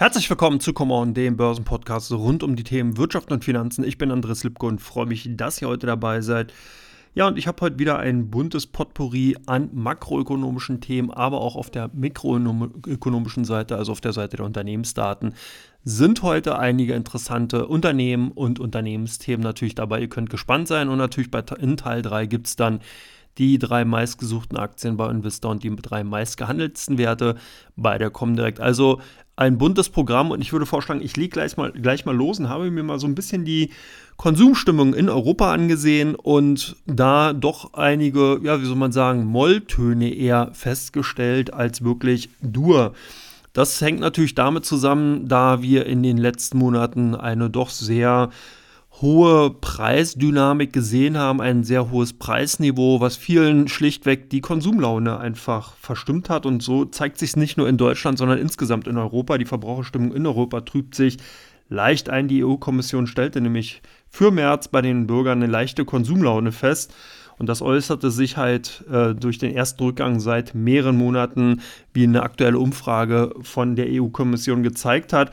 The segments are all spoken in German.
Herzlich willkommen zu Come On, dem Börsenpodcast rund um die Themen Wirtschaft und Finanzen. Ich bin Andres Lipko und freue mich, dass ihr heute dabei seid. Ja, und ich habe heute wieder ein buntes Potpourri an makroökonomischen Themen, aber auch auf der mikroökonomischen Seite, also auf der Seite der Unternehmensdaten, sind heute einige interessante Unternehmen und Unternehmensthemen natürlich dabei. Ihr könnt gespannt sein und natürlich bei, in Teil 3 gibt es dann die drei meistgesuchten Aktien bei Investor und die drei meistgehandelten Werte bei der Comdirect. Also ein buntes Programm und ich würde vorschlagen, ich lege gleich mal, gleich mal los und habe mir mal so ein bisschen die Konsumstimmung in Europa angesehen und da doch einige, ja, wie soll man sagen, Molltöne eher festgestellt als wirklich Dur. Das hängt natürlich damit zusammen, da wir in den letzten Monaten eine doch sehr hohe Preisdynamik gesehen haben, ein sehr hohes Preisniveau, was vielen schlichtweg die Konsumlaune einfach verstimmt hat. Und so zeigt sich nicht nur in Deutschland, sondern insgesamt in Europa. Die Verbraucherstimmung in Europa trübt sich leicht ein. Die EU-Kommission stellte nämlich für März bei den Bürgern eine leichte Konsumlaune fest. Und das äußerte sich halt äh, durch den ersten Rückgang seit mehreren Monaten, wie eine aktuelle Umfrage von der EU-Kommission gezeigt hat.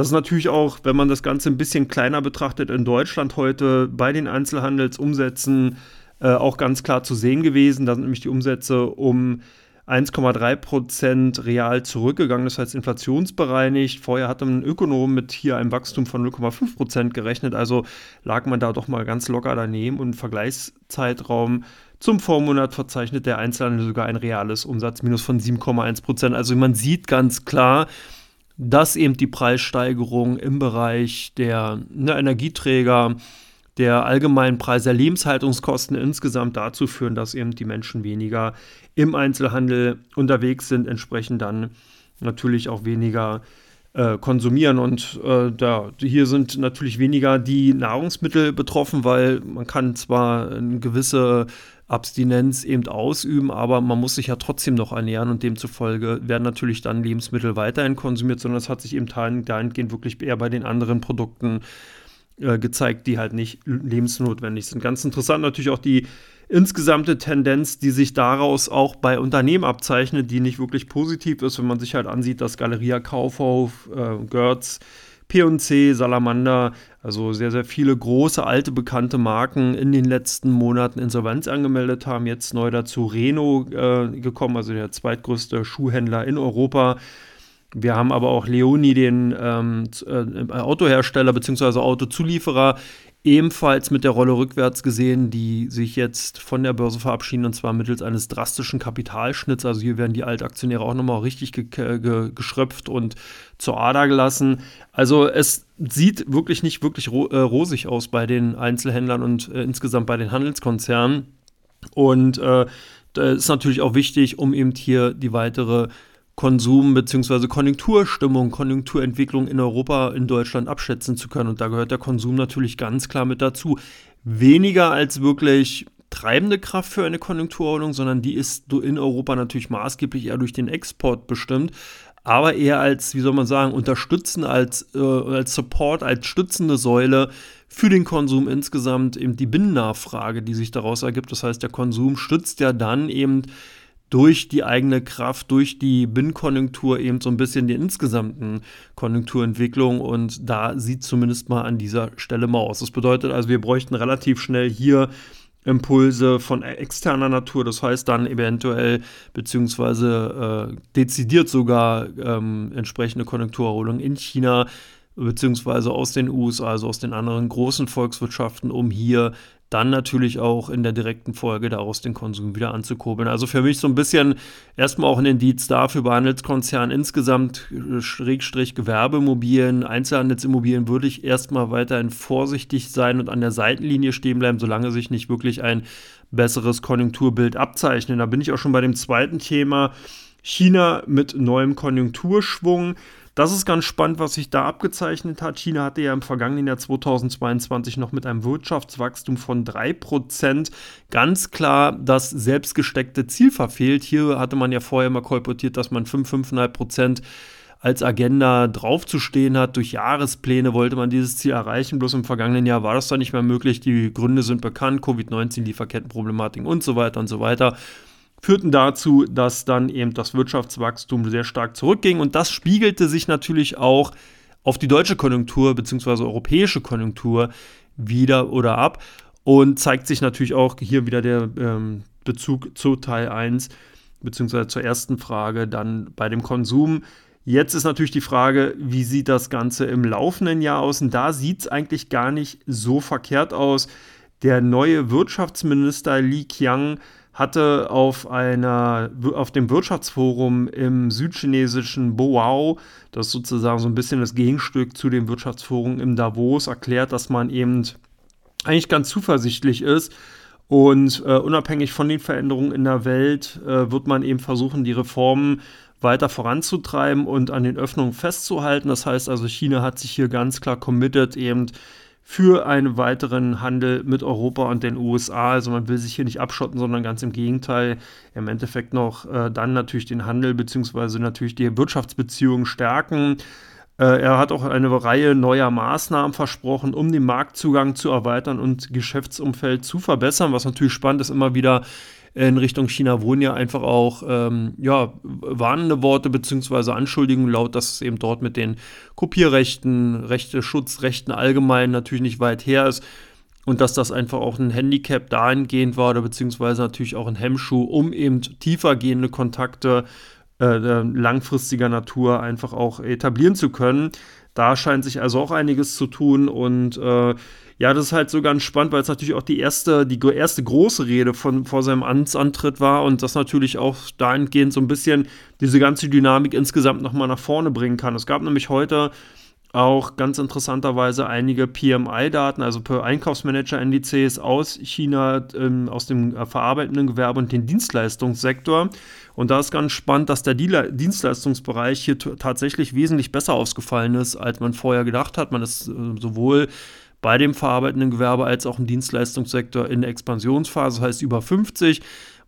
Das ist natürlich auch, wenn man das Ganze ein bisschen kleiner betrachtet, in Deutschland heute bei den Einzelhandelsumsätzen äh, auch ganz klar zu sehen gewesen. Da sind nämlich die Umsätze um 1,3 Prozent real zurückgegangen, das heißt inflationsbereinigt. Vorher hatte ein Ökonom mit hier einem Wachstum von 0,5 Prozent gerechnet, also lag man da doch mal ganz locker daneben und im Vergleichszeitraum zum Vormonat verzeichnet der Einzelhandel sogar ein reales Umsatzminus von 7,1 Prozent. Also man sieht ganz klar, dass eben die Preissteigerung im Bereich der ne, Energieträger, der allgemeinen Preis der Lebenshaltungskosten insgesamt dazu führen, dass eben die Menschen weniger im Einzelhandel unterwegs sind, entsprechend dann natürlich auch weniger äh, konsumieren. Und äh, da, hier sind natürlich weniger die Nahrungsmittel betroffen, weil man kann zwar eine gewisse Abstinenz eben ausüben, aber man muss sich ja trotzdem noch ernähren und demzufolge werden natürlich dann Lebensmittel weiterhin konsumiert, sondern es hat sich eben dahingehend wirklich eher bei den anderen Produkten äh, gezeigt, die halt nicht lebensnotwendig sind. Ganz interessant natürlich auch die insgesamte Tendenz, die sich daraus auch bei Unternehmen abzeichnet, die nicht wirklich positiv ist, wenn man sich halt ansieht, dass Galeria Kaufhof, äh, Götz, P&C, Salamander, also sehr, sehr viele große, alte, bekannte Marken in den letzten Monaten Insolvenz angemeldet haben. Jetzt neu dazu Reno äh, gekommen, also der zweitgrößte Schuhhändler in Europa. Wir haben aber auch Leoni, den ähm, äh, Autohersteller bzw. Autozulieferer, ebenfalls mit der Rolle rückwärts gesehen, die sich jetzt von der Börse verabschieden und zwar mittels eines drastischen Kapitalschnitts. Also hier werden die Altaktionäre auch nochmal richtig ge ge geschröpft und zur Ader gelassen. Also es sieht wirklich nicht wirklich ro äh, rosig aus bei den Einzelhändlern und äh, insgesamt bei den Handelskonzernen. Und äh, das ist natürlich auch wichtig, um eben hier die weitere Konsum- bzw. Konjunkturstimmung, Konjunkturentwicklung in Europa, in Deutschland abschätzen zu können. Und da gehört der Konsum natürlich ganz klar mit dazu. Weniger als wirklich treibende Kraft für eine Konjunkturordnung, sondern die ist in Europa natürlich maßgeblich eher durch den Export bestimmt, aber eher als, wie soll man sagen, unterstützen, als, äh, als Support, als stützende Säule für den Konsum insgesamt eben die Binnennachfrage, die sich daraus ergibt. Das heißt, der Konsum stützt ja dann eben durch die eigene Kraft, durch die Binnenkonjunktur eben so ein bisschen die insgesamten Konjunkturentwicklung und da sieht zumindest mal an dieser Stelle mal aus. Das bedeutet also, wir bräuchten relativ schnell hier Impulse von externer Natur, das heißt dann eventuell beziehungsweise äh, dezidiert sogar ähm, entsprechende Konjunkturerholung in China beziehungsweise aus den USA, also aus den anderen großen Volkswirtschaften, um hier dann natürlich auch in der direkten Folge daraus den Konsum wieder anzukurbeln. Also für mich so ein bisschen erstmal auch ein Indiz dafür, bei Handelskonzernen insgesamt, äh, Schrägstrich Gewerbemobilien, Einzelhandelsimmobilien, würde ich erstmal weiterhin vorsichtig sein und an der Seitenlinie stehen bleiben, solange sich nicht wirklich ein besseres Konjunkturbild abzeichnet. Da bin ich auch schon bei dem zweiten Thema. China mit neuem Konjunkturschwung. Das ist ganz spannend, was sich da abgezeichnet hat. China hatte ja im vergangenen Jahr 2022 noch mit einem Wirtschaftswachstum von 3% ganz klar das selbstgesteckte Ziel verfehlt. Hier hatte man ja vorher mal kolportiert, dass man 5, 5,5% als Agenda draufzustehen hat. Durch Jahrespläne wollte man dieses Ziel erreichen. Bloß im vergangenen Jahr war das dann nicht mehr möglich. Die Gründe sind bekannt. Covid-19, Lieferkettenproblematiken und so weiter und so weiter. Führten dazu, dass dann eben das Wirtschaftswachstum sehr stark zurückging. Und das spiegelte sich natürlich auch auf die deutsche Konjunktur bzw. europäische Konjunktur wieder oder ab und zeigt sich natürlich auch hier wieder der ähm, Bezug zu Teil 1 bzw. zur ersten Frage dann bei dem Konsum. Jetzt ist natürlich die Frage, wie sieht das Ganze im laufenden Jahr aus? Und da sieht es eigentlich gar nicht so verkehrt aus. Der neue Wirtschaftsminister Li Qiang hatte auf, einer, auf dem Wirtschaftsforum im südchinesischen Boao, das ist sozusagen so ein bisschen das Gegenstück zu dem Wirtschaftsforum im Davos, erklärt, dass man eben eigentlich ganz zuversichtlich ist. Und äh, unabhängig von den Veränderungen in der Welt äh, wird man eben versuchen, die Reformen weiter voranzutreiben und an den Öffnungen festzuhalten. Das heißt also, China hat sich hier ganz klar committed, eben für einen weiteren Handel mit Europa und den USA. Also man will sich hier nicht abschotten, sondern ganz im Gegenteil, im Endeffekt noch äh, dann natürlich den Handel bzw. natürlich die Wirtschaftsbeziehungen stärken. Äh, er hat auch eine Reihe neuer Maßnahmen versprochen, um den Marktzugang zu erweitern und Geschäftsumfeld zu verbessern, was natürlich spannend ist, immer wieder in Richtung China wurden ja einfach auch ähm, ja, warnende Worte bzw. Anschuldigungen laut, dass es eben dort mit den Kopierrechten, Rechte-Schutzrechten allgemein natürlich nicht weit her ist und dass das einfach auch ein Handicap dahingehend war oder beziehungsweise natürlich auch ein Hemmschuh, um eben tiefergehende Kontakte äh langfristiger Natur einfach auch etablieren zu können. Da scheint sich also auch einiges zu tun und äh, ja, das ist halt so ganz spannend, weil es natürlich auch die erste, die erste große Rede von, vor seinem Amtsantritt war und das natürlich auch dahingehend so ein bisschen diese ganze Dynamik insgesamt nochmal nach vorne bringen kann. Es gab nämlich heute auch ganz interessanterweise einige PMI-Daten, also per Einkaufsmanager-Indizes aus China, ähm, aus dem äh, verarbeitenden Gewerbe und dem Dienstleistungssektor. Und da ist ganz spannend, dass der Dienstleistungsbereich hier tatsächlich wesentlich besser ausgefallen ist, als man vorher gedacht hat. Man ist äh, sowohl bei dem verarbeitenden Gewerbe als auch im Dienstleistungssektor in der Expansionsphase, das heißt über 50.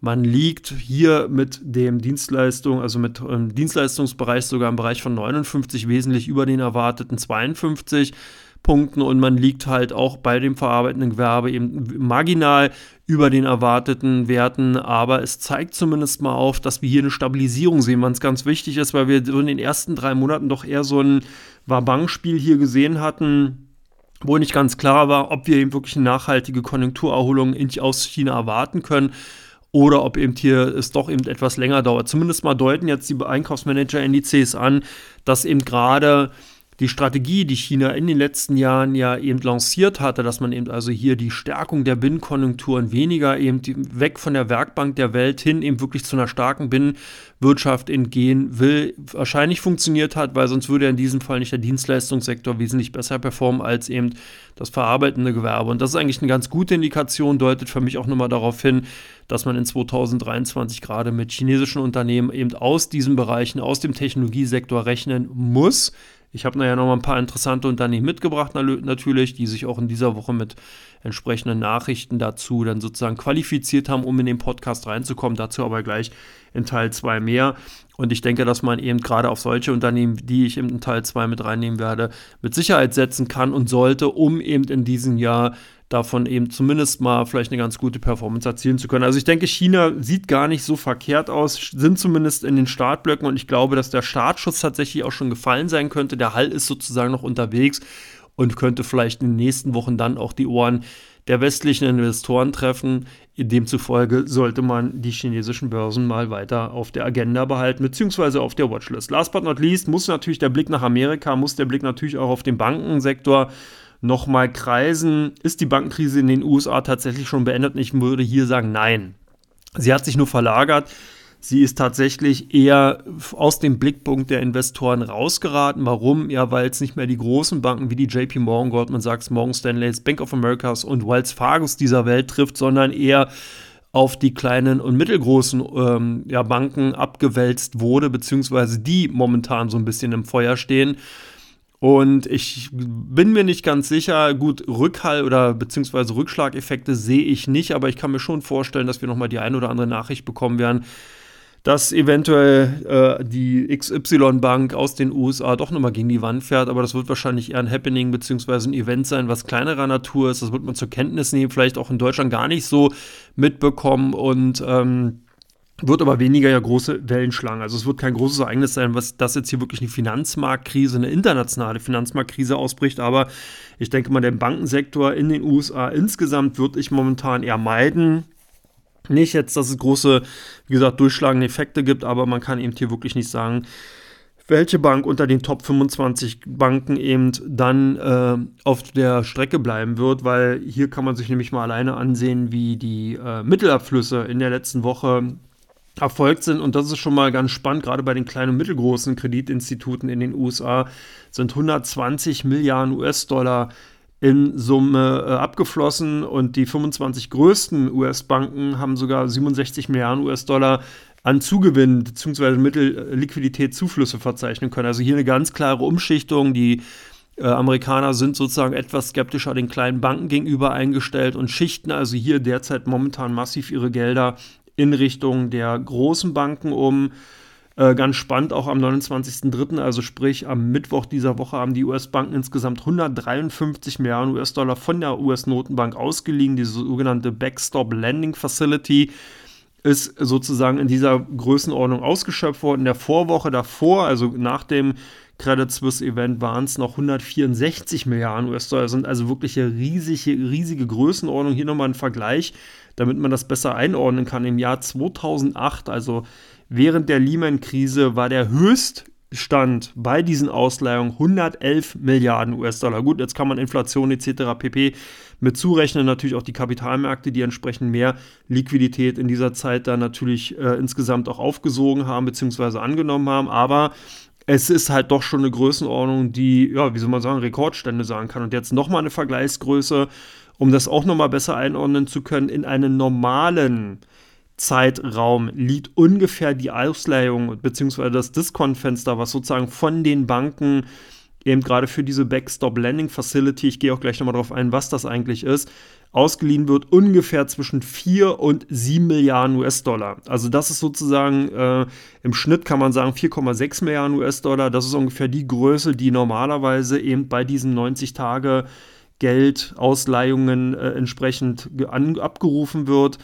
Man liegt hier mit dem Dienstleistung, also mit dem ähm, Dienstleistungsbereich sogar im Bereich von 59 wesentlich über den erwarteten 52 Punkten. Und man liegt halt auch bei dem verarbeitenden Gewerbe eben marginal über den erwarteten Werten, aber es zeigt zumindest mal auf, dass wir hier eine Stabilisierung sehen, was ganz wichtig ist, weil wir so in den ersten drei Monaten doch eher so ein Wabang-Spiel hier gesehen hatten wo nicht ganz klar war, ob wir eben wirklich eine nachhaltige Konjunkturerholung aus China erwarten können oder ob eben hier es doch eben etwas länger dauert. Zumindest mal deuten jetzt die Einkaufsmanager-Indizes an, dass eben gerade die Strategie, die China in den letzten Jahren ja eben lanciert hatte, dass man eben also hier die Stärkung der Binnenkonjunkturen weniger eben weg von der Werkbank der Welt hin eben wirklich zu einer starken Binnenwirtschaft entgehen will, wahrscheinlich funktioniert hat, weil sonst würde in diesem Fall nicht der Dienstleistungssektor wesentlich besser performen als eben das verarbeitende Gewerbe. Und das ist eigentlich eine ganz gute Indikation, deutet für mich auch nochmal darauf hin, dass man in 2023 gerade mit chinesischen Unternehmen eben aus diesen Bereichen, aus dem Technologiesektor rechnen muss ich habe nachher noch mal ein paar interessante Unternehmen mitgebracht, natürlich, die sich auch in dieser Woche mit entsprechenden Nachrichten dazu dann sozusagen qualifiziert haben, um in den Podcast reinzukommen. Dazu aber gleich in Teil 2 mehr. Und ich denke, dass man eben gerade auf solche Unternehmen, die ich in Teil 2 mit reinnehmen werde, mit Sicherheit setzen kann und sollte, um eben in diesem Jahr davon eben zumindest mal vielleicht eine ganz gute Performance erzielen zu können. Also ich denke, China sieht gar nicht so verkehrt aus, sind zumindest in den Startblöcken und ich glaube, dass der Startschuss tatsächlich auch schon gefallen sein könnte. Der Hall ist sozusagen noch unterwegs und könnte vielleicht in den nächsten Wochen dann auch die Ohren der westlichen Investoren treffen. Demzufolge sollte man die chinesischen Börsen mal weiter auf der Agenda behalten, beziehungsweise auf der Watchlist. Last but not least muss natürlich der Blick nach Amerika, muss der Blick natürlich auch auf den Bankensektor nochmal kreisen. Ist die Bankenkrise in den USA tatsächlich schon beendet? ich würde hier sagen, nein. Sie hat sich nur verlagert. Sie ist tatsächlich eher aus dem Blickpunkt der Investoren rausgeraten. Warum? Ja, weil es nicht mehr die großen Banken wie die JP Morgan, Goldman Sachs, Morgan Stanley, Bank of Americas und Wells Fargos dieser Welt trifft, sondern eher auf die kleinen und mittelgroßen ähm, ja, Banken abgewälzt wurde, beziehungsweise die momentan so ein bisschen im Feuer stehen. Und ich bin mir nicht ganz sicher, gut, Rückhall oder beziehungsweise Rückschlageffekte sehe ich nicht, aber ich kann mir schon vorstellen, dass wir nochmal die ein oder andere Nachricht bekommen werden, dass eventuell äh, die XY-Bank aus den USA doch nochmal gegen die Wand fährt, aber das wird wahrscheinlich eher ein Happening beziehungsweise ein Event sein, was kleinerer Natur ist. Das wird man zur Kenntnis nehmen, vielleicht auch in Deutschland gar nicht so mitbekommen und ähm, wird aber weniger ja große Wellen schlagen. Also es wird kein großes Ereignis sein, was das jetzt hier wirklich eine Finanzmarktkrise, eine internationale Finanzmarktkrise ausbricht. Aber ich denke mal, den Bankensektor in den USA insgesamt würde ich momentan eher meiden. Nicht jetzt, dass es große, wie gesagt, durchschlagende Effekte gibt, aber man kann eben hier wirklich nicht sagen, welche Bank unter den Top 25 Banken eben dann äh, auf der Strecke bleiben wird, weil hier kann man sich nämlich mal alleine ansehen, wie die äh, Mittelabflüsse in der letzten Woche erfolgt sind. Und das ist schon mal ganz spannend, gerade bei den kleinen und mittelgroßen Kreditinstituten in den USA sind 120 Milliarden US-Dollar in Summe äh, abgeflossen und die 25 größten US-Banken haben sogar 67 Milliarden US-Dollar an Zugewinn bzw. Mittelliquiditätszuflüsse verzeichnen können. Also hier eine ganz klare Umschichtung. Die äh, Amerikaner sind sozusagen etwas skeptischer den kleinen Banken gegenüber eingestellt und schichten also hier derzeit momentan massiv ihre Gelder in Richtung der großen Banken um. Äh, ganz spannend, auch am 29.03., also sprich am Mittwoch dieser Woche, haben die US-Banken insgesamt 153 Milliarden US-Dollar von der US-Notenbank ausgeliehen. Diese sogenannte Backstop Lending Facility ist sozusagen in dieser Größenordnung ausgeschöpft worden. In der Vorwoche davor, also nach dem Credit Suisse Event, waren es noch 164 Milliarden US-Dollar. Sind also wirklich riesige, riesige Größenordnung. Hier nochmal ein Vergleich, damit man das besser einordnen kann. Im Jahr 2008, also Während der Lehman-Krise war der Höchststand bei diesen Ausleihungen 111 Milliarden US-Dollar. Gut, jetzt kann man Inflation etc. pp. mit zurechnen, natürlich auch die Kapitalmärkte, die entsprechend mehr Liquidität in dieser Zeit dann natürlich äh, insgesamt auch aufgesogen haben bzw. angenommen haben. Aber es ist halt doch schon eine Größenordnung, die, ja, wie soll man sagen, Rekordstände sagen kann. Und jetzt nochmal eine Vergleichsgröße, um das auch nochmal besser einordnen zu können, in einen normalen Zeitraum liegt ungefähr die Ausleihung bzw. das Diskontfenster, was sozusagen von den Banken eben gerade für diese Backstop Lending Facility, ich gehe auch gleich nochmal darauf ein, was das eigentlich ist, ausgeliehen wird, ungefähr zwischen 4 und 7 Milliarden US-Dollar. Also das ist sozusagen äh, im Schnitt kann man sagen 4,6 Milliarden US-Dollar. Das ist ungefähr die Größe, die normalerweise eben bei diesen 90 Tage Geldausleihungen äh, entsprechend an, abgerufen wird.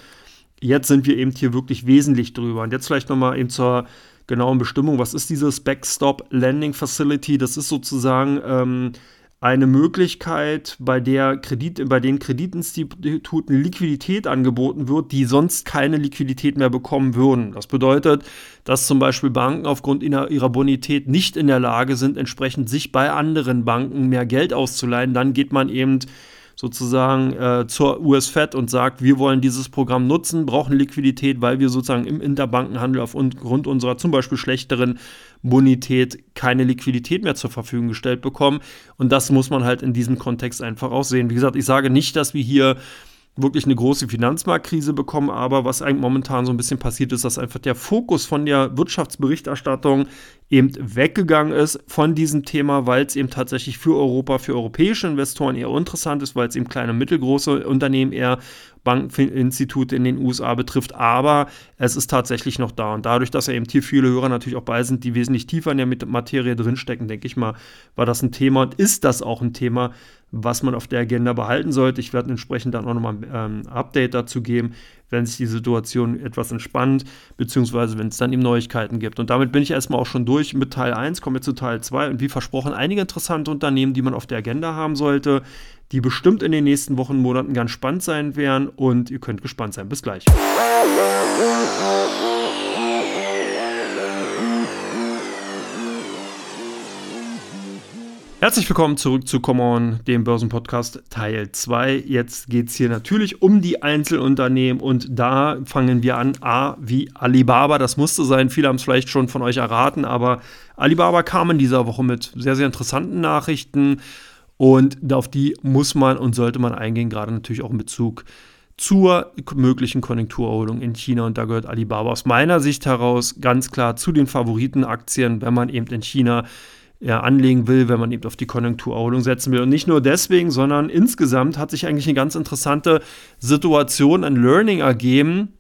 Jetzt sind wir eben hier wirklich wesentlich drüber. Und jetzt vielleicht nochmal eben zur genauen Bestimmung. Was ist dieses Backstop Lending Facility? Das ist sozusagen ähm, eine Möglichkeit, bei der Kredit, bei den Kreditinstituten Liquidität angeboten wird, die sonst keine Liquidität mehr bekommen würden. Das bedeutet, dass zum Beispiel Banken aufgrund ihrer Bonität nicht in der Lage sind, entsprechend sich bei anderen Banken mehr Geld auszuleihen. Dann geht man eben sozusagen äh, zur US-Fed und sagt, wir wollen dieses Programm nutzen, brauchen Liquidität, weil wir sozusagen im Interbankenhandel aufgrund unserer zum Beispiel schlechteren Bonität keine Liquidität mehr zur Verfügung gestellt bekommen. Und das muss man halt in diesem Kontext einfach auch sehen. Wie gesagt, ich sage nicht, dass wir hier wirklich eine große Finanzmarktkrise bekommen, aber was eigentlich momentan so ein bisschen passiert ist, dass einfach der Fokus von der Wirtschaftsberichterstattung eben weggegangen ist von diesem Thema, weil es eben tatsächlich für Europa, für europäische Investoren eher interessant ist, weil es eben kleine und mittelgroße Unternehmen eher Bankeninstitute in den USA betrifft, aber es ist tatsächlich noch da. Und dadurch, dass ja eben hier viele Hörer natürlich auch bei sind, die wesentlich tiefer in der Materie drinstecken, denke ich mal, war das ein Thema und ist das auch ein Thema, was man auf der Agenda behalten sollte. Ich werde entsprechend dann auch nochmal ein ähm, Update dazu geben, wenn sich die Situation etwas entspannt, beziehungsweise wenn es dann eben Neuigkeiten gibt. Und damit bin ich erstmal auch schon durch mit Teil 1, komme jetzt zu Teil 2 und wie versprochen einige interessante Unternehmen, die man auf der Agenda haben sollte, die bestimmt in den nächsten Wochen, Monaten ganz spannend sein werden und ihr könnt gespannt sein. Bis gleich. Herzlich willkommen zurück zu Come On, dem Börsenpodcast Teil 2. Jetzt geht es hier natürlich um die Einzelunternehmen und da fangen wir an. A wie Alibaba, das musste sein. Viele haben es vielleicht schon von euch erraten, aber Alibaba kam in dieser Woche mit sehr, sehr interessanten Nachrichten und auf die muss man und sollte man eingehen, gerade natürlich auch in Bezug zur möglichen Konjunkturerholung in China. Und da gehört Alibaba aus meiner Sicht heraus ganz klar zu den Favoritenaktien, wenn man eben in China ja, anlegen will, wenn man eben auf die Konjunkturerholung setzen will. Und nicht nur deswegen, sondern insgesamt hat sich eigentlich eine ganz interessante Situation, ein Learning ergeben,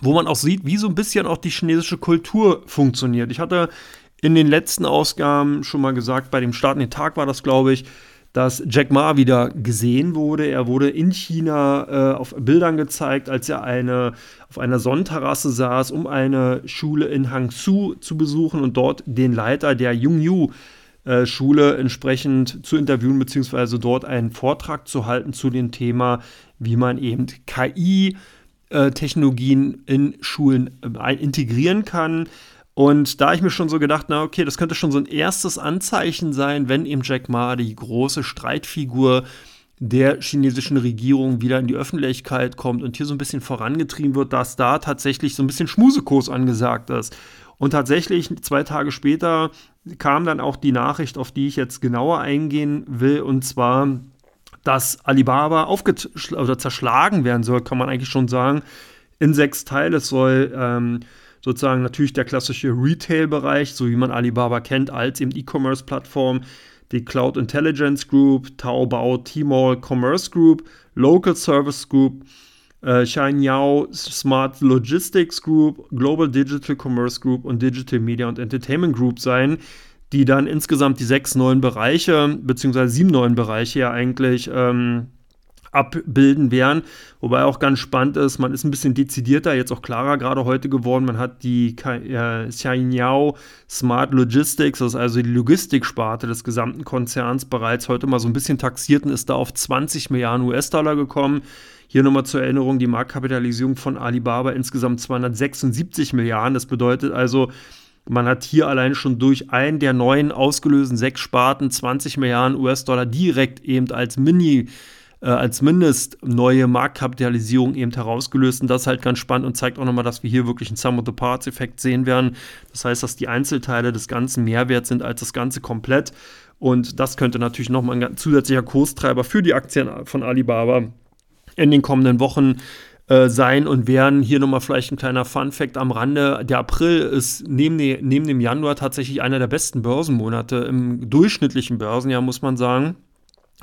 wo man auch sieht, wie so ein bisschen auch die chinesische Kultur funktioniert. Ich hatte in den letzten Ausgaben schon mal gesagt, bei dem Start in den Tag war das, glaube ich, dass Jack Ma wieder gesehen wurde. Er wurde in China äh, auf Bildern gezeigt, als er eine, auf einer Sonnenterrasse saß, um eine Schule in Hangzhou zu besuchen und dort den Leiter der Jungyu äh, Schule entsprechend zu interviewen, beziehungsweise dort einen Vortrag zu halten zu dem Thema, wie man eben KI äh, Technologien in Schulen äh, integrieren kann. Und da ich mir schon so gedacht, na okay, das könnte schon so ein erstes Anzeichen sein, wenn eben Jack Ma, die große Streitfigur der chinesischen Regierung, wieder in die Öffentlichkeit kommt und hier so ein bisschen vorangetrieben wird, dass da tatsächlich so ein bisschen Schmusekurs angesagt ist. Und tatsächlich zwei Tage später kam dann auch die Nachricht, auf die ich jetzt genauer eingehen will, und zwar, dass Alibaba oder zerschlagen werden soll, kann man eigentlich schon sagen, in sechs Teile. Es soll ähm, sozusagen natürlich der klassische Retail-Bereich, so wie man Alibaba kennt, als eben E-Commerce-Plattform, die Cloud Intelligence Group, Taobao, Tmall Commerce Group, Local Service Group, äh, Xianyao Smart Logistics Group, Global Digital Commerce Group und Digital Media und Entertainment Group sein, die dann insgesamt die sechs neuen Bereiche, beziehungsweise sieben neuen Bereiche ja eigentlich ähm, abbilden werden. Wobei auch ganz spannend ist, man ist ein bisschen dezidierter, jetzt auch klarer gerade heute geworden. Man hat die äh, Xianyao Smart Logistics, das ist also die Logistiksparte des gesamten Konzerns, bereits heute mal so ein bisschen taxiert und ist da auf 20 Milliarden US-Dollar gekommen. Hier nochmal zur Erinnerung, die Marktkapitalisierung von Alibaba insgesamt 276 Milliarden. Das bedeutet also, man hat hier allein schon durch einen der neuen ausgelösten sechs Sparten 20 Milliarden US-Dollar direkt eben als Mini- äh, als mindest neue Marktkapitalisierung eben herausgelöst. Und das ist halt ganz spannend und zeigt auch nochmal, dass wir hier wirklich einen Sum of the Parts-Effekt sehen werden. Das heißt, dass die Einzelteile des Ganzen mehr wert sind als das Ganze komplett. Und das könnte natürlich nochmal ein zusätzlicher Kurstreiber für die Aktien von Alibaba in den kommenden Wochen äh, sein und werden. Hier nochmal vielleicht ein kleiner Fun-Fact am Rande. Der April ist neben, ne, neben dem Januar tatsächlich einer der besten Börsenmonate im durchschnittlichen Börsenjahr, muss man sagen.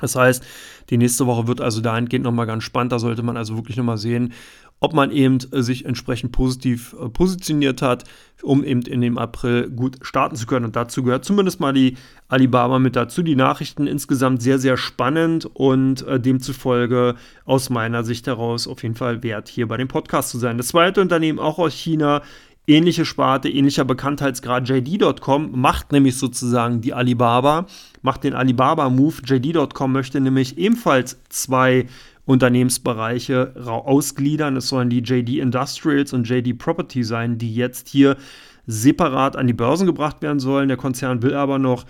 Das heißt, die nächste Woche wird also dahingehend nochmal ganz spannend. Da sollte man also wirklich nochmal sehen, ob man eben äh, sich entsprechend positiv äh, positioniert hat, um eben in dem April gut starten zu können. Und dazu gehört zumindest mal die Alibaba mit dazu. Die Nachrichten insgesamt sehr, sehr spannend und äh, demzufolge aus meiner Sicht heraus auf jeden Fall wert, hier bei dem Podcast zu sein. Das zweite Unternehmen, auch aus China, ähnliche Sparte, ähnlicher Bekanntheitsgrad, JD.com macht nämlich sozusagen die Alibaba, macht den Alibaba-Move. JD.com möchte nämlich ebenfalls zwei Unternehmensbereiche ausgliedern. Es sollen die JD Industrials und JD Property sein, die jetzt hier separat an die Börsen gebracht werden sollen. Der Konzern will aber noch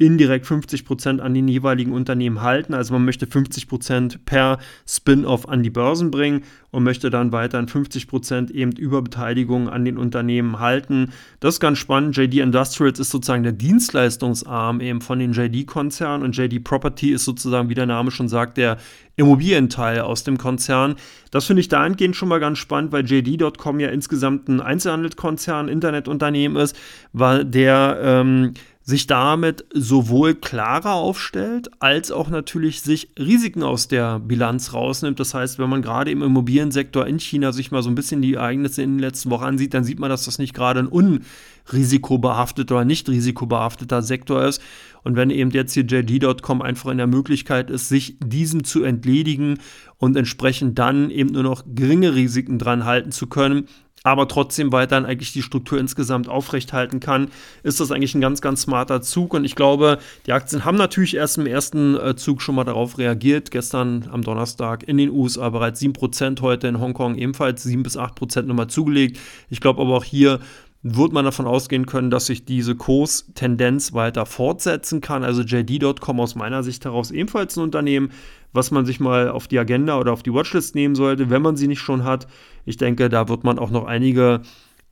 indirekt 50 Prozent an den jeweiligen Unternehmen halten. Also man möchte 50 Prozent per Spin-off an die Börsen bringen und möchte dann weiterhin 50 Prozent eben über Beteiligung an den Unternehmen halten. Das ist ganz spannend. JD Industrials ist sozusagen der Dienstleistungsarm eben von den JD-Konzernen und JD Property ist sozusagen, wie der Name schon sagt, der Immobilienteil aus dem Konzern. Das finde ich dahingehend schon mal ganz spannend, weil JD.com ja insgesamt ein Einzelhandelskonzern, Internetunternehmen ist, weil der ähm, sich damit sowohl klarer aufstellt, als auch natürlich sich Risiken aus der Bilanz rausnimmt. Das heißt, wenn man gerade im Immobiliensektor in China sich mal so ein bisschen die Ereignisse in den letzten Wochen ansieht, dann sieht man, dass das nicht gerade ein unrisikobehafteter oder nicht risikobehafteter Sektor ist. Und wenn eben jetzt hier JD.com einfach in der Möglichkeit ist, sich diesem zu entledigen und entsprechend dann eben nur noch geringe Risiken dran halten zu können, aber trotzdem weiterhin eigentlich die Struktur insgesamt aufrechthalten kann, ist das eigentlich ein ganz, ganz smarter Zug. Und ich glaube, die Aktien haben natürlich erst im ersten äh, Zug schon mal darauf reagiert. Gestern am Donnerstag in den USA bereits 7%, heute in Hongkong ebenfalls 7 bis 8% nochmal zugelegt. Ich glaube aber auch hier wird man davon ausgehen können, dass sich diese Kurstendenz weiter fortsetzen kann. Also JD.com aus meiner Sicht heraus ebenfalls ein Unternehmen, was man sich mal auf die Agenda oder auf die Watchlist nehmen sollte, wenn man sie nicht schon hat. Ich denke, da wird man auch noch einige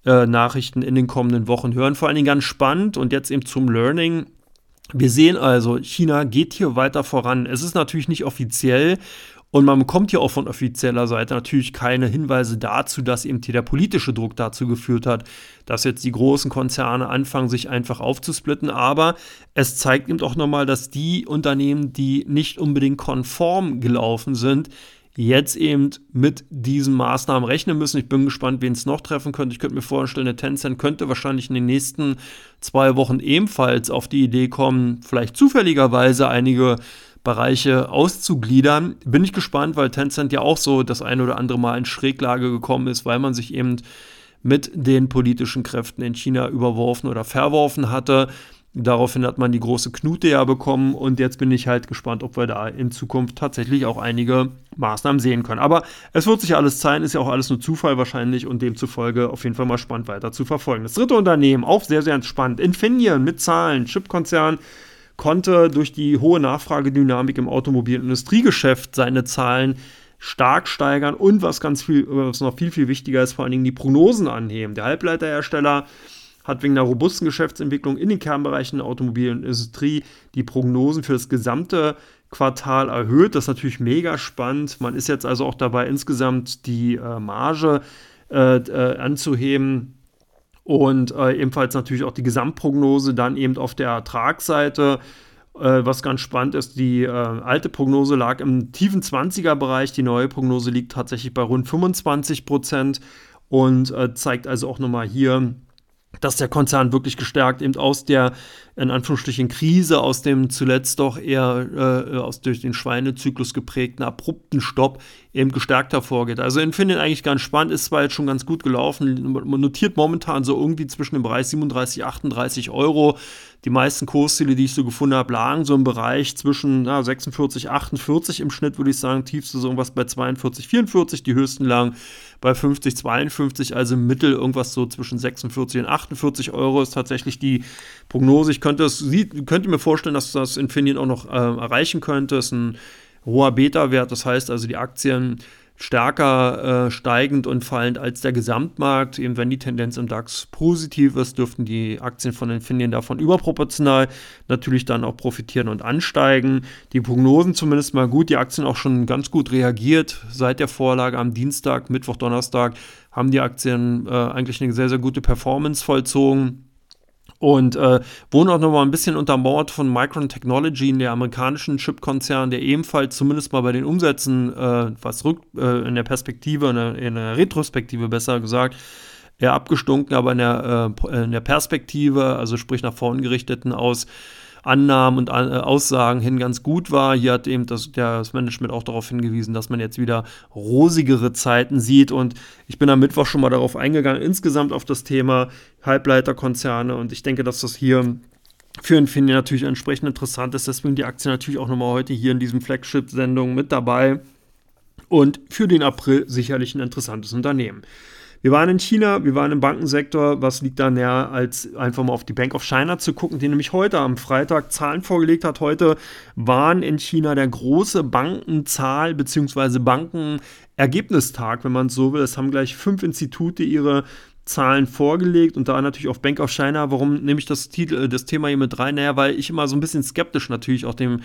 äh, Nachrichten in den kommenden Wochen hören. Vor allen Dingen ganz spannend und jetzt eben zum Learning. Wir sehen also, China geht hier weiter voran. Es ist natürlich nicht offiziell und man bekommt hier auch von offizieller Seite natürlich keine Hinweise dazu, dass eben hier der politische Druck dazu geführt hat, dass jetzt die großen Konzerne anfangen, sich einfach aufzusplitten. Aber es zeigt eben auch nochmal, dass die Unternehmen, die nicht unbedingt konform gelaufen sind, jetzt eben mit diesen Maßnahmen rechnen müssen. Ich bin gespannt, wen es noch treffen könnte. Ich könnte mir vorstellen, eine Tencent könnte wahrscheinlich in den nächsten zwei Wochen ebenfalls auf die Idee kommen, vielleicht zufälligerweise einige Bereiche auszugliedern. Bin ich gespannt, weil Tencent ja auch so das ein oder andere Mal in Schräglage gekommen ist, weil man sich eben mit den politischen Kräften in China überworfen oder verworfen hatte. Daraufhin hat man die große Knute ja bekommen und jetzt bin ich halt gespannt, ob wir da in Zukunft tatsächlich auch einige Maßnahmen sehen können. Aber es wird sich alles zeigen, ist ja auch alles nur Zufall wahrscheinlich und demzufolge auf jeden Fall mal spannend weiter zu verfolgen. Das dritte Unternehmen, auch sehr, sehr spannend, Infineon mit Zahlen, Chipkonzern, konnte durch die hohe Nachfragedynamik im Automobilindustriegeschäft seine Zahlen stark steigern und was ganz viel, was noch viel, viel wichtiger ist, vor allen Dingen die Prognosen anheben. Der Halbleiterhersteller hat wegen der robusten Geschäftsentwicklung in den Kernbereichen der Automobilindustrie die Prognosen für das gesamte Quartal erhöht. Das ist natürlich mega spannend. Man ist jetzt also auch dabei, insgesamt die äh, Marge äh, äh, anzuheben. Und äh, ebenfalls natürlich auch die Gesamtprognose dann eben auf der Ertragsseite. Äh, was ganz spannend ist, die äh, alte Prognose lag im tiefen 20er-Bereich, die neue Prognose liegt tatsächlich bei rund 25 Prozent und zeigt also auch nochmal hier, dass der Konzern wirklich gestärkt eben aus der, in Anführungsstrichen, Krise, aus dem zuletzt doch eher äh, aus durch den Schweinezyklus geprägten abrupten Stopp eben gestärkt hervorgeht. Also Infineon eigentlich ganz spannend, ist zwar jetzt schon ganz gut gelaufen, man notiert momentan so irgendwie zwischen dem Bereich 37, 38 Euro. Die meisten Kursziele, die ich so gefunden habe, lagen so im Bereich zwischen na, 46, 48 im Schnitt, würde ich sagen. Tiefste so irgendwas bei 42, 44, die höchsten lagen bei 50, 52, also im Mittel irgendwas so zwischen 46 und 48 Euro ist tatsächlich die Prognose. Ich könnte, es, könnte mir vorstellen, dass das Infineon auch noch äh, erreichen könnte. Das ist ein hoher Beta-Wert, das heißt also die Aktien stärker äh, steigend und fallend als der Gesamtmarkt. Eben wenn die Tendenz im DAX positiv ist, dürften die Aktien von Infineon davon überproportional natürlich dann auch profitieren und ansteigen. Die Prognosen zumindest mal gut, die Aktien auch schon ganz gut reagiert. Seit der Vorlage am Dienstag, Mittwoch, Donnerstag haben die Aktien äh, eigentlich eine sehr, sehr gute Performance vollzogen. Und äh, wurden auch nochmal ein bisschen untermauert von Micron Technology, der amerikanischen Chipkonzern, der ebenfalls zumindest mal bei den Umsätzen, äh, was rückt äh, in der Perspektive, in der, in der, Retrospektive besser gesagt, eher abgestunken, aber in der, äh, in der Perspektive, also sprich nach vorn gerichteten aus, Annahmen und äh, Aussagen hin ganz gut war. Hier hat eben das, das Management auch darauf hingewiesen, dass man jetzt wieder rosigere Zeiten sieht. Und ich bin am Mittwoch schon mal darauf eingegangen, insgesamt auf das Thema Halbleiterkonzerne. Und ich denke, dass das hier für Infineon natürlich entsprechend interessant ist. Deswegen die Aktie natürlich auch nochmal heute hier in diesem Flagship-Sendung mit dabei. Und für den April sicherlich ein interessantes Unternehmen. Wir waren in China, wir waren im Bankensektor. Was liegt da näher, als einfach mal auf die Bank of China zu gucken, die nämlich heute am Freitag Zahlen vorgelegt hat. Heute waren in China der große Bankenzahl bzw. Bankenergebnistag, wenn man so will. Es haben gleich fünf Institute ihre Zahlen vorgelegt und da natürlich auf Bank of China. Warum nehme ich das, Titel, das Thema hier mit rein? Naja, weil ich immer so ein bisschen skeptisch natürlich auch dem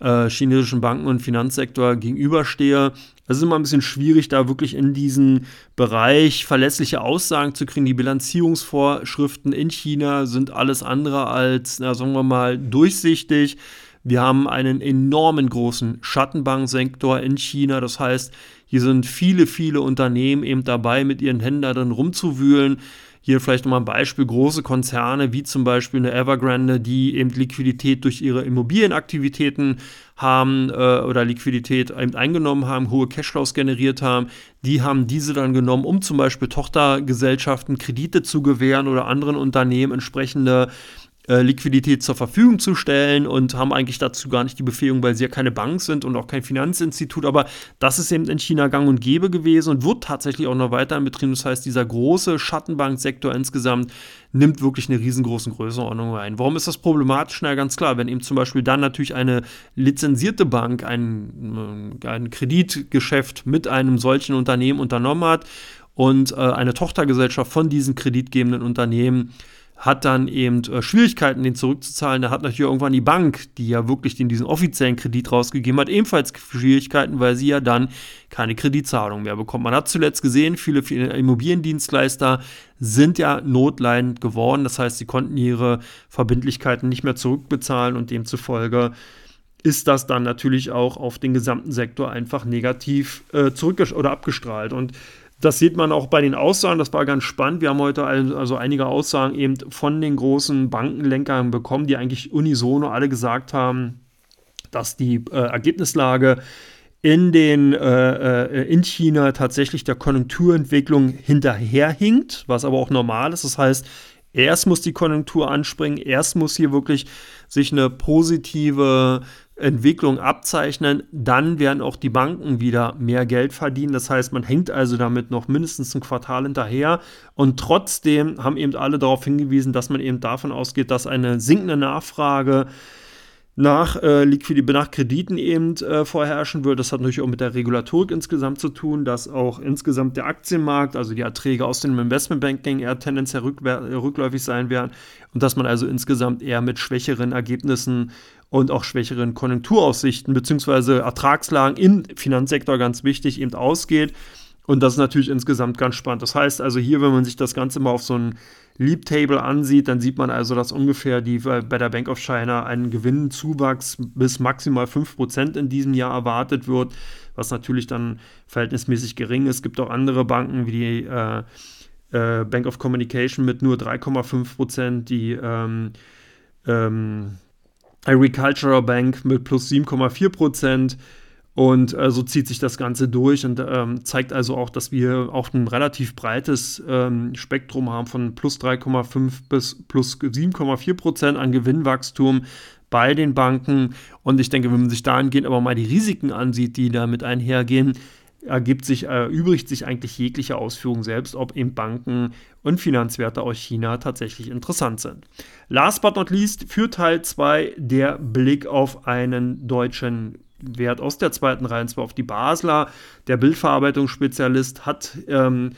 äh, chinesischen Banken- und Finanzsektor gegenüberstehe. Es ist immer ein bisschen schwierig, da wirklich in diesen Bereich verlässliche Aussagen zu kriegen. Die Bilanzierungsvorschriften in China sind alles andere als, na, sagen wir mal, durchsichtig. Wir haben einen enormen großen Schattenbanksektor in China. Das heißt, hier sind viele, viele Unternehmen eben dabei, mit ihren Händen drin rumzuwühlen. Hier vielleicht nochmal ein Beispiel, große Konzerne wie zum Beispiel eine Evergrande, die eben Liquidität durch ihre Immobilienaktivitäten haben äh, oder Liquidität eben eingenommen haben, hohe Cashflows generiert haben, die haben diese dann genommen, um zum Beispiel Tochtergesellschaften Kredite zu gewähren oder anderen Unternehmen entsprechende äh, Liquidität zur Verfügung zu stellen und haben eigentlich dazu gar nicht die Befähigung, weil sie ja keine Bank sind und auch kein Finanzinstitut. Aber das ist eben in China gang und gäbe gewesen und wird tatsächlich auch noch weiter in Betrieb. Das heißt, dieser große Schattenbanksektor insgesamt nimmt wirklich eine riesengroße Größenordnung ein. Warum ist das problematisch? Na, ganz klar, wenn eben zum Beispiel dann natürlich eine lizenzierte Bank ein, ein Kreditgeschäft mit einem solchen Unternehmen unternommen hat und äh, eine Tochtergesellschaft von diesen kreditgebenden Unternehmen hat dann eben äh, Schwierigkeiten, den zurückzuzahlen. Da hat natürlich irgendwann die Bank, die ja wirklich den, diesen offiziellen Kredit rausgegeben hat, ebenfalls Schwierigkeiten, weil sie ja dann keine Kreditzahlung mehr bekommt. Man hat zuletzt gesehen, viele, viele Immobiliendienstleister sind ja notleidend geworden. Das heißt, sie konnten ihre Verbindlichkeiten nicht mehr zurückbezahlen und demzufolge ist das dann natürlich auch auf den gesamten Sektor einfach negativ äh, zurück oder abgestrahlt. Und das sieht man auch bei den Aussagen, das war ganz spannend. Wir haben heute also einige Aussagen eben von den großen Bankenlenkern bekommen, die eigentlich unisono alle gesagt haben, dass die äh, Ergebnislage in, den, äh, äh, in China tatsächlich der Konjunkturentwicklung hinterherhinkt, was aber auch normal ist. Das heißt, erst muss die Konjunktur anspringen, erst muss hier wirklich sich eine positive Entwicklung abzeichnen, dann werden auch die Banken wieder mehr Geld verdienen. Das heißt, man hängt also damit noch mindestens ein Quartal hinterher. Und trotzdem haben eben alle darauf hingewiesen, dass man eben davon ausgeht, dass eine sinkende Nachfrage nach, äh, Liquid nach Krediten eben äh, vorherrschen wird. Das hat natürlich auch mit der Regulatorik insgesamt zu tun, dass auch insgesamt der Aktienmarkt, also die Erträge aus dem Investmentbanking eher tendenziell rückläufig sein werden und dass man also insgesamt eher mit schwächeren Ergebnissen und auch schwächeren Konjunkturaussichten bzw. Ertragslagen im Finanzsektor ganz wichtig eben ausgeht. Und das ist natürlich insgesamt ganz spannend. Das heißt also hier, wenn man sich das Ganze mal auf so ein Leap Table ansieht, dann sieht man also, dass ungefähr die bei der Bank of China einen Gewinnzuwachs bis maximal 5% in diesem Jahr erwartet wird, was natürlich dann verhältnismäßig gering ist. Es gibt auch andere Banken wie die äh, äh, Bank of Communication mit nur 3,5%, die ähm, ähm, Agricultural Bank mit plus 7,4%. Und äh, so zieht sich das Ganze durch und ähm, zeigt also auch, dass wir auch ein relativ breites ähm, Spektrum haben von plus 3,5 bis plus 7,4 Prozent an Gewinnwachstum bei den Banken. Und ich denke, wenn man sich dahingehend aber mal die Risiken ansieht, die damit einhergehen, ergibt sich, erübrigt sich eigentlich jegliche Ausführung selbst, ob eben Banken und Finanzwerte aus China tatsächlich interessant sind. Last but not least für Teil 2 der Blick auf einen deutschen Wert aus der zweiten Reihe, und zwar auf die Basler. Der Bildverarbeitungsspezialist hat ähm,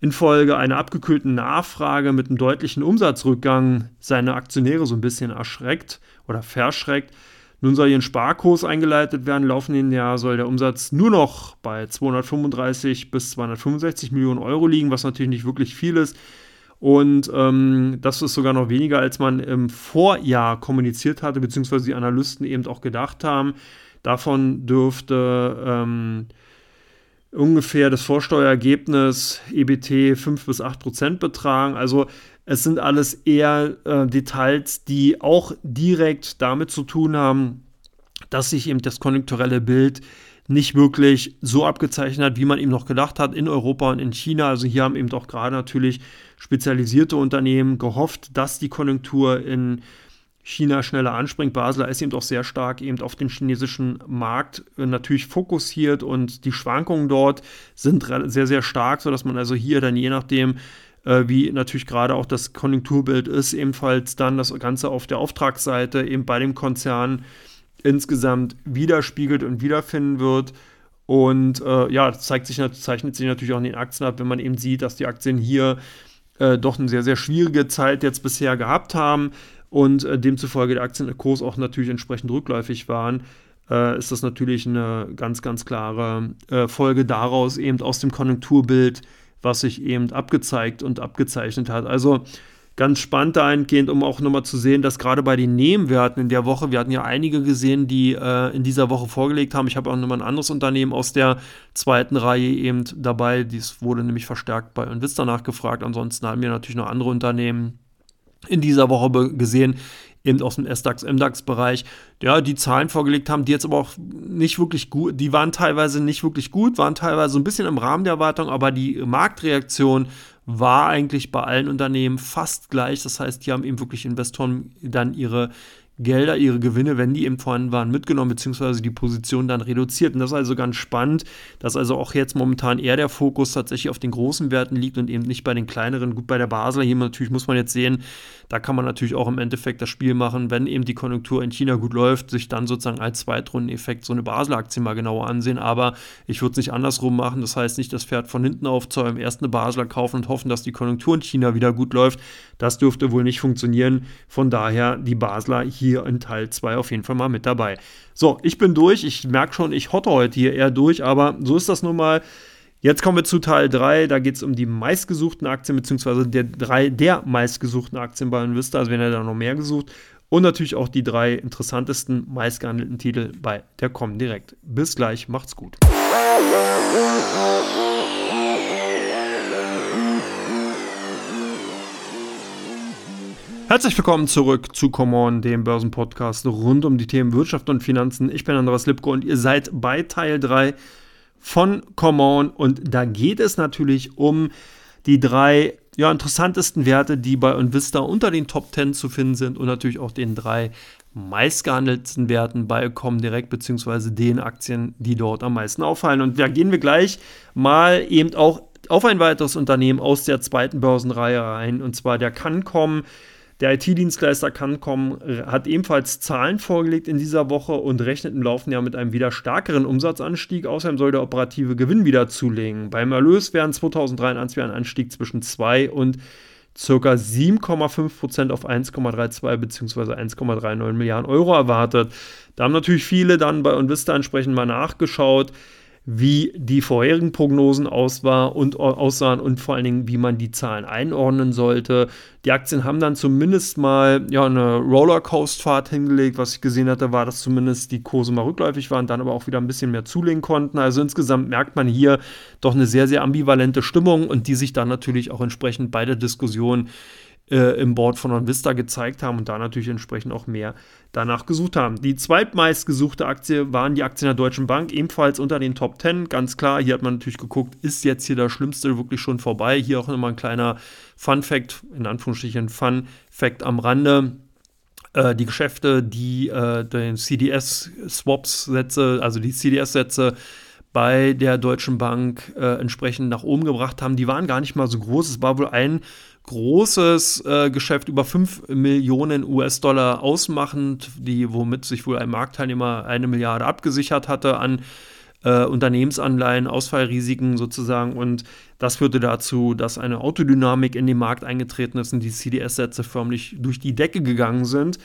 infolge einer abgekühlten Nachfrage mit einem deutlichen Umsatzrückgang seine Aktionäre so ein bisschen erschreckt oder verschreckt. Nun soll hier ein Sparkurs eingeleitet werden. Laufenden Jahr soll der Umsatz nur noch bei 235 bis 265 Millionen Euro liegen, was natürlich nicht wirklich viel ist. Und ähm, das ist sogar noch weniger, als man im Vorjahr kommuniziert hatte, beziehungsweise die Analysten eben auch gedacht haben. Davon dürfte ähm, ungefähr das Vorsteuerergebnis EBT 5 bis 8 Prozent betragen. Also es sind alles eher äh, Details, die auch direkt damit zu tun haben, dass sich eben das konjunkturelle Bild nicht wirklich so abgezeichnet hat, wie man eben noch gedacht hat, in Europa und in China. Also hier haben eben doch gerade natürlich spezialisierte Unternehmen gehofft, dass die Konjunktur in China schneller anspringt. Basler ist eben auch sehr stark eben auf den chinesischen Markt äh, natürlich fokussiert und die Schwankungen dort sind sehr, sehr stark, sodass man also hier dann je nachdem, wie natürlich gerade auch das Konjunkturbild ist, ebenfalls dann das Ganze auf der Auftragsseite eben bei dem Konzern insgesamt widerspiegelt und wiederfinden wird. Und äh, ja, das zeigt sich, zeichnet sich natürlich auch in den Aktien ab, wenn man eben sieht, dass die Aktien hier äh, doch eine sehr, sehr schwierige Zeit jetzt bisher gehabt haben und äh, demzufolge der Aktienkurs auch natürlich entsprechend rückläufig waren, äh, ist das natürlich eine ganz, ganz klare äh, Folge daraus, eben aus dem Konjunkturbild, was sich eben abgezeigt und abgezeichnet hat. Also ganz spannend dahingehend, um auch nochmal zu sehen, dass gerade bei den Nebenwerten in der Woche, wir hatten ja einige gesehen, die äh, in dieser Woche vorgelegt haben. Ich habe auch nochmal ein anderes Unternehmen aus der zweiten Reihe eben dabei. Dies wurde nämlich verstärkt bei Invista nachgefragt. Ansonsten haben wir natürlich noch andere Unternehmen in dieser Woche gesehen, eben aus dem S-DAX, MDAX-Bereich, ja, die Zahlen vorgelegt haben, die jetzt aber auch nicht wirklich gut, die waren teilweise nicht wirklich gut, waren teilweise ein bisschen im Rahmen der Erwartung, aber die Marktreaktion war eigentlich bei allen Unternehmen fast gleich. Das heißt, die haben eben wirklich Investoren dann ihre Gelder, ihre Gewinne, wenn die eben vorhanden waren, mitgenommen, beziehungsweise die Position dann reduziert. Und das ist also ganz spannend, dass also auch jetzt momentan eher der Fokus tatsächlich auf den großen Werten liegt und eben nicht bei den kleineren. Gut, bei der Basler hier natürlich muss man jetzt sehen, da kann man natürlich auch im Endeffekt das Spiel machen, wenn eben die Konjunktur in China gut läuft, sich dann sozusagen als Zweitrundeneffekt so eine Basler-Aktie mal genauer ansehen. Aber ich würde es nicht andersrum machen. Das heißt nicht das Pferd von hinten aufzäumen, erst eine Basler kaufen und hoffen, dass die Konjunktur in China wieder gut läuft. Das dürfte wohl nicht funktionieren. Von daher die Basler hier hier in Teil 2 auf jeden Fall mal mit dabei. So, ich bin durch. Ich merke schon, ich hotte heute hier eher durch, aber so ist das nun mal. Jetzt kommen wir zu Teil 3. Da geht es um die meistgesuchten Aktien, beziehungsweise der drei der meistgesuchten Aktien bei Invista. Also, wenn er da noch mehr gesucht. Und natürlich auch die drei interessantesten meistgehandelten Titel bei der Comdirect. Bis gleich, macht's gut. Herzlich willkommen zurück zu Common, dem Börsenpodcast rund um die Themen Wirtschaft und Finanzen. Ich bin Andreas Lipko und ihr seid bei Teil 3 von Common und da geht es natürlich um die drei ja, interessantesten Werte, die bei Invista unter den Top 10 zu finden sind und natürlich auch den drei meistgehandelten Werten bei Comdirect beziehungsweise den Aktien, die dort am meisten auffallen. Und da gehen wir gleich mal eben auch auf ein weiteres Unternehmen aus der zweiten Börsenreihe rein und zwar der Cancom. Der IT-Dienstleister Cancom hat ebenfalls Zahlen vorgelegt in dieser Woche und rechnet im laufenden Jahr mit einem wieder stärkeren Umsatzanstieg. Außerdem soll der operative Gewinn wieder zulegen. Beim Erlös werden 2023 ein Anstieg zwischen 2 und ca. 7,5% auf 1,32 bzw. 1,39 Milliarden Euro erwartet. Da haben natürlich viele dann bei Invista entsprechend mal nachgeschaut wie die vorherigen Prognosen aus war und, aussahen und vor allen Dingen, wie man die Zahlen einordnen sollte. Die Aktien haben dann zumindest mal ja, eine Rollercoaster-Fahrt hingelegt. Was ich gesehen hatte, war, dass zumindest die Kurse mal rückläufig waren, dann aber auch wieder ein bisschen mehr zulegen konnten. Also insgesamt merkt man hier doch eine sehr, sehr ambivalente Stimmung und die sich dann natürlich auch entsprechend bei der Diskussion äh, im Board von OnVista gezeigt haben und da natürlich entsprechend auch mehr danach gesucht haben. Die zweitmeistgesuchte Aktie waren die Aktien der Deutschen Bank, ebenfalls unter den Top 10. Ganz klar, hier hat man natürlich geguckt, ist jetzt hier das Schlimmste wirklich schon vorbei? Hier auch immer ein kleiner Fun-Fact, in Anführungsstrichen Fun-Fact am Rande äh, die Geschäfte, die äh, den CDS-Swaps-Sätze, also die CDS-Sätze bei der Deutschen Bank äh, entsprechend nach oben gebracht haben, die waren gar nicht mal so groß. Es war wohl ein großes äh, Geschäft über 5 Millionen US-Dollar ausmachend, die, womit sich wohl ein Marktteilnehmer eine Milliarde abgesichert hatte an äh, Unternehmensanleihen, Ausfallrisiken sozusagen. Und das führte dazu, dass eine Autodynamik in den Markt eingetreten ist und die CDS-Sätze förmlich durch die Decke gegangen sind.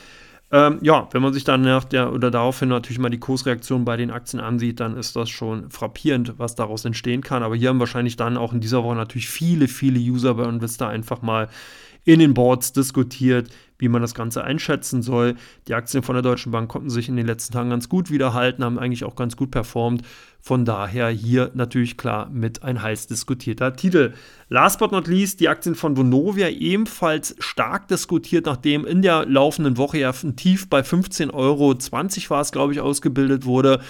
Ähm, ja, wenn man sich dann nach der oder daraufhin natürlich mal die Kursreaktion bei den Aktien ansieht, dann ist das schon frappierend, was daraus entstehen kann. Aber hier haben wahrscheinlich dann auch in dieser Woche natürlich viele, viele User bei Invista einfach mal in den Boards diskutiert, wie man das Ganze einschätzen soll. Die Aktien von der Deutschen Bank konnten sich in den letzten Tagen ganz gut wiederhalten, haben eigentlich auch ganz gut performt. Von daher hier natürlich klar mit ein heiß diskutierter Titel. Last but not least, die Aktien von Vonovia ebenfalls stark diskutiert, nachdem in der laufenden Woche ja ein Tief bei 15,20 Euro war es, glaube ich, ausgebildet wurde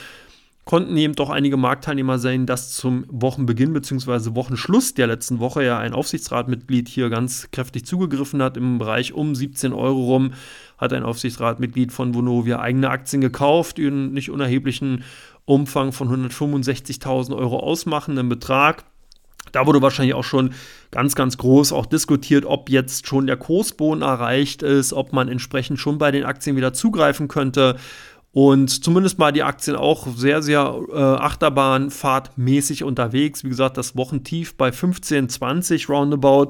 konnten eben doch einige Marktteilnehmer sehen, dass zum Wochenbeginn bzw. Wochenschluss der letzten Woche ja ein Aufsichtsratmitglied hier ganz kräftig zugegriffen hat. Im Bereich um 17 Euro rum hat ein Aufsichtsratmitglied von Vonovia eigene Aktien gekauft, die einen nicht unerheblichen Umfang von 165.000 Euro ausmachenden Betrag. Da wurde wahrscheinlich auch schon ganz, ganz groß auch diskutiert, ob jetzt schon der Kursboden erreicht ist, ob man entsprechend schon bei den Aktien wieder zugreifen könnte. Und zumindest mal die Aktien auch sehr, sehr äh, Achterbahnfahrtmäßig unterwegs. Wie gesagt, das Wochentief bei 15,20 roundabout.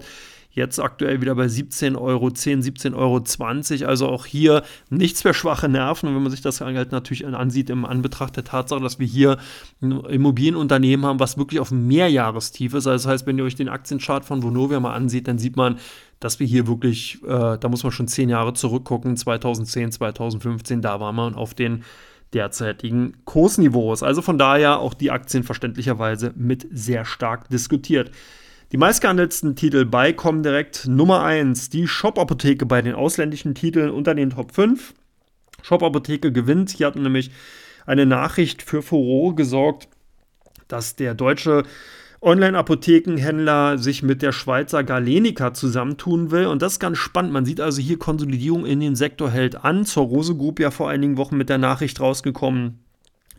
Jetzt aktuell wieder bei 17,10 Euro, 17,20 Euro. Also auch hier nichts für schwache Nerven. Und wenn man sich das halt natürlich ansieht, im Anbetracht der Tatsache, dass wir hier ein Immobilienunternehmen haben, was wirklich auf Mehrjahrestief ist. Also das heißt, wenn ihr euch den Aktienchart von Vonovia mal ansieht, dann sieht man, dass wir hier wirklich, äh, da muss man schon zehn Jahre zurückgucken, 2010, 2015, da war man auf den derzeitigen Kursniveaus. Also von daher auch die Aktien verständlicherweise mit sehr stark diskutiert. Die meistgehandelten Titel bei Comdirect Nummer 1, die Shop-Apotheke bei den ausländischen Titeln unter den Top 5. Shop-Apotheke gewinnt. Hier hat nämlich eine Nachricht für Furore gesorgt, dass der deutsche Online-Apothekenhändler sich mit der Schweizer Galenica zusammentun will. Und das ist ganz spannend. Man sieht also hier Konsolidierung in den Sektor hält an. Zur Rose Group ja vor einigen Wochen mit der Nachricht rausgekommen,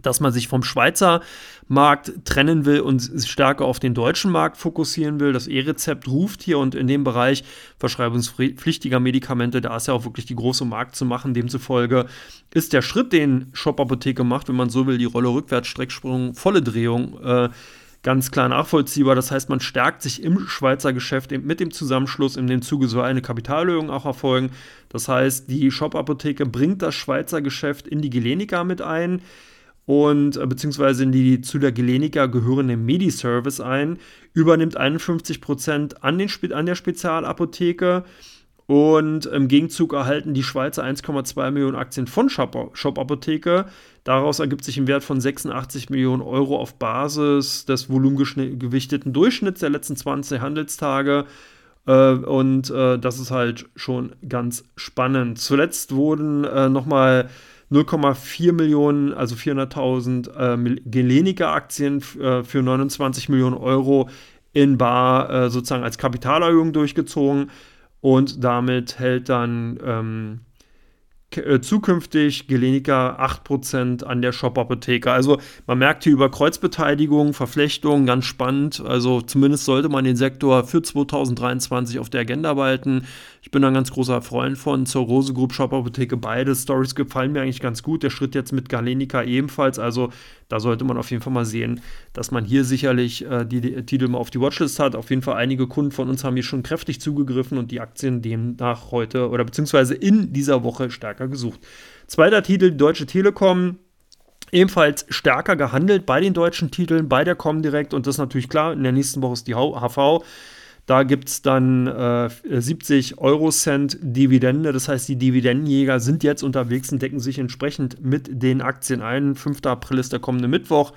dass man sich vom Schweizer Markt trennen will und stärker auf den deutschen Markt fokussieren will. Das E-Rezept ruft hier und in dem Bereich verschreibungspflichtiger Medikamente, da ist ja auch wirklich die große Markt zu machen. Demzufolge ist der Schritt, den Shop Apotheke macht, wenn man so will, die Rolle rückwärts, Strecksprung, volle Drehung, äh, ganz klar nachvollziehbar. Das heißt, man stärkt sich im Schweizer Geschäft mit dem Zusammenschluss. In dem Zuge soll eine Kapitalerhöhung auch erfolgen. Das heißt, die Shop-Apotheke bringt das Schweizer Geschäft in die Gelenica mit ein und äh, beziehungsweise in die zu der Gelenica gehörende Mediservice ein, übernimmt 51% an, den, an der Spezialapotheke und im Gegenzug erhalten die Schweizer 1,2 Millionen Aktien von Shop, Shop. Daraus ergibt sich ein Wert von 86 Millionen Euro auf Basis des volumengewichteten Durchschnitts der letzten 20 Handelstage. Äh, und äh, das ist halt schon ganz spannend. Zuletzt wurden nochmal 0,4 Millionen, also 400.000 äh, Gelenica-Aktien äh, für 29 Millionen Euro in Bar äh, sozusagen als Kapitalerhöhung durchgezogen. Und damit hält dann ähm, äh, zukünftig Gelenica 8% an der Shop-Apotheke. Also man merkt hier über Kreuzbeteiligung, Verflechtung, ganz spannend. Also zumindest sollte man den Sektor für 2023 auf der Agenda behalten. Ich bin ein ganz großer Freund von zur Rose Group Shop Apotheke. Beide Stories gefallen mir eigentlich ganz gut. Der Schritt jetzt mit Galenica ebenfalls. Also da sollte man auf jeden Fall mal sehen, dass man hier sicherlich äh, die, die, Titel mal auf die Watchlist hat. Auf jeden Fall einige Kunden von uns haben hier schon kräftig zugegriffen und die Aktien demnach heute oder beziehungsweise in dieser Woche stärker gesucht. Zweiter Titel, die Deutsche Telekom ebenfalls stärker gehandelt bei den deutschen Titeln, bei der Comdirect und das ist natürlich klar, in der nächsten Woche ist die HV. Da gibt es dann äh, 70 Euro-Cent Dividende. Das heißt, die Dividendenjäger sind jetzt unterwegs und decken sich entsprechend mit den Aktien ein. 5. April ist der kommende Mittwoch.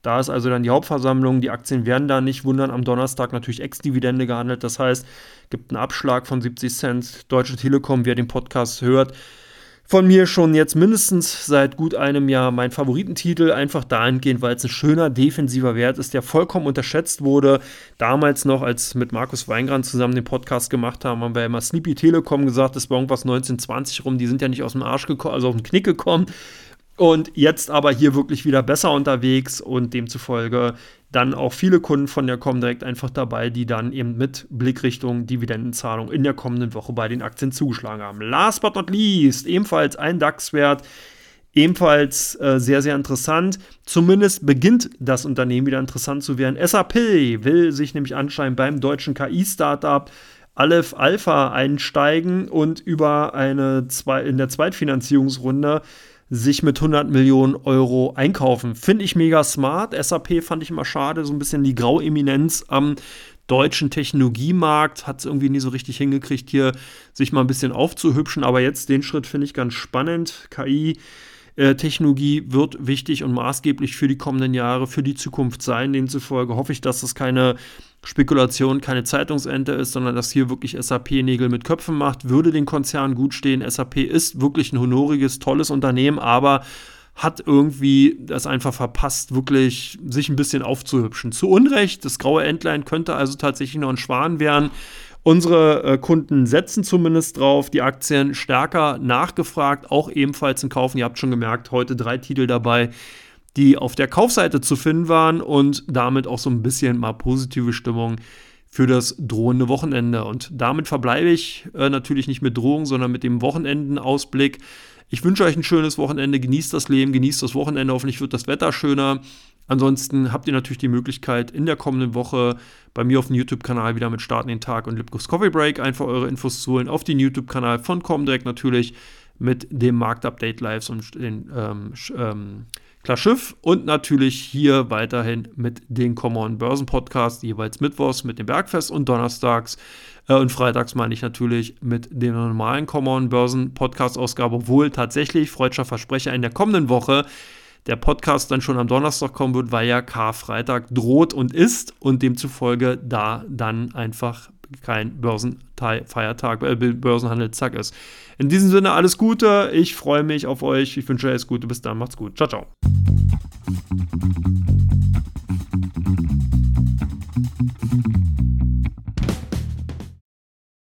Da ist also dann die Hauptversammlung. Die Aktien werden da nicht wundern. Am Donnerstag natürlich Ex-Dividende gehandelt. Das heißt, gibt einen Abschlag von 70 Cent. Deutsche Telekom, wer den Podcast hört, von mir schon jetzt mindestens seit gut einem Jahr mein Favoritentitel, einfach dahingehend, weil es ein schöner defensiver Wert ist, der vollkommen unterschätzt wurde. Damals noch, als mit Markus Weingrand zusammen den Podcast gemacht haben, haben wir immer Sleepy Telekom gesagt, das war irgendwas 1920 rum, die sind ja nicht aus dem Arsch gekommen, also auf den Knick gekommen. Und jetzt aber hier wirklich wieder besser unterwegs und demzufolge dann auch viele Kunden von der Comdirect einfach dabei, die dann eben mit Blickrichtung Dividendenzahlung in der kommenden Woche bei den Aktien zugeschlagen haben. Last but not least, ebenfalls ein DAX-Wert, ebenfalls äh, sehr, sehr interessant. Zumindest beginnt das Unternehmen wieder interessant zu werden. SAP will sich nämlich anscheinend beim deutschen KI-Startup Aleph Alpha einsteigen und über eine zwei, in der Zweitfinanzierungsrunde sich mit 100 Millionen Euro einkaufen. Finde ich mega smart. SAP fand ich immer schade, so ein bisschen die Graueminenz am deutschen Technologiemarkt hat es irgendwie nie so richtig hingekriegt, hier sich mal ein bisschen aufzuhübschen. Aber jetzt den Schritt finde ich ganz spannend. KI äh, Technologie wird wichtig und maßgeblich für die kommenden Jahre, für die Zukunft sein. Demzufolge hoffe ich, dass das keine Spekulation, keine Zeitungsente ist, sondern dass hier wirklich SAP Nägel mit Köpfen macht, würde den Konzern gut stehen. SAP ist wirklich ein honoriges, tolles Unternehmen, aber hat irgendwie das einfach verpasst, wirklich sich ein bisschen aufzuhübschen. Zu Unrecht, das graue Entlein könnte also tatsächlich noch ein Schwan werden. Unsere äh, Kunden setzen zumindest drauf, die Aktien stärker nachgefragt, auch ebenfalls in Kaufen. Ihr habt schon gemerkt, heute drei Titel dabei, die auf der Kaufseite zu finden waren und damit auch so ein bisschen mal positive Stimmung für das drohende Wochenende. Und damit verbleibe ich äh, natürlich nicht mit Drohung, sondern mit dem Wochenendenausblick. Ich wünsche euch ein schönes Wochenende, genießt das Leben, genießt das Wochenende, hoffentlich wird das Wetter schöner. Ansonsten habt ihr natürlich die Möglichkeit, in der kommenden Woche bei mir auf dem YouTube-Kanal wieder mit Starten den Tag und Lipkos Coffee Break einfach eure Infos zu holen. Auf den YouTube-Kanal von Comdirect natürlich mit dem Marktupdate Lives und den ähm, ähm, Klar Schiff und natürlich hier weiterhin mit den Common Börsen Podcast, jeweils mittwochs mit dem Bergfest und donnerstags äh, und freitags meine ich natürlich mit dem normalen Common Börsen Podcast Ausgabe, obwohl tatsächlich freudscher Versprecher in der kommenden Woche der Podcast dann schon am Donnerstag kommen wird, weil ja Karfreitag droht und ist und demzufolge da dann einfach kein Börsenfeiertag, äh, Börsenhandelstag ist. In diesem Sinne alles Gute, ich freue mich auf euch, ich wünsche euch alles Gute, bis dann, macht's gut, ciao, ciao.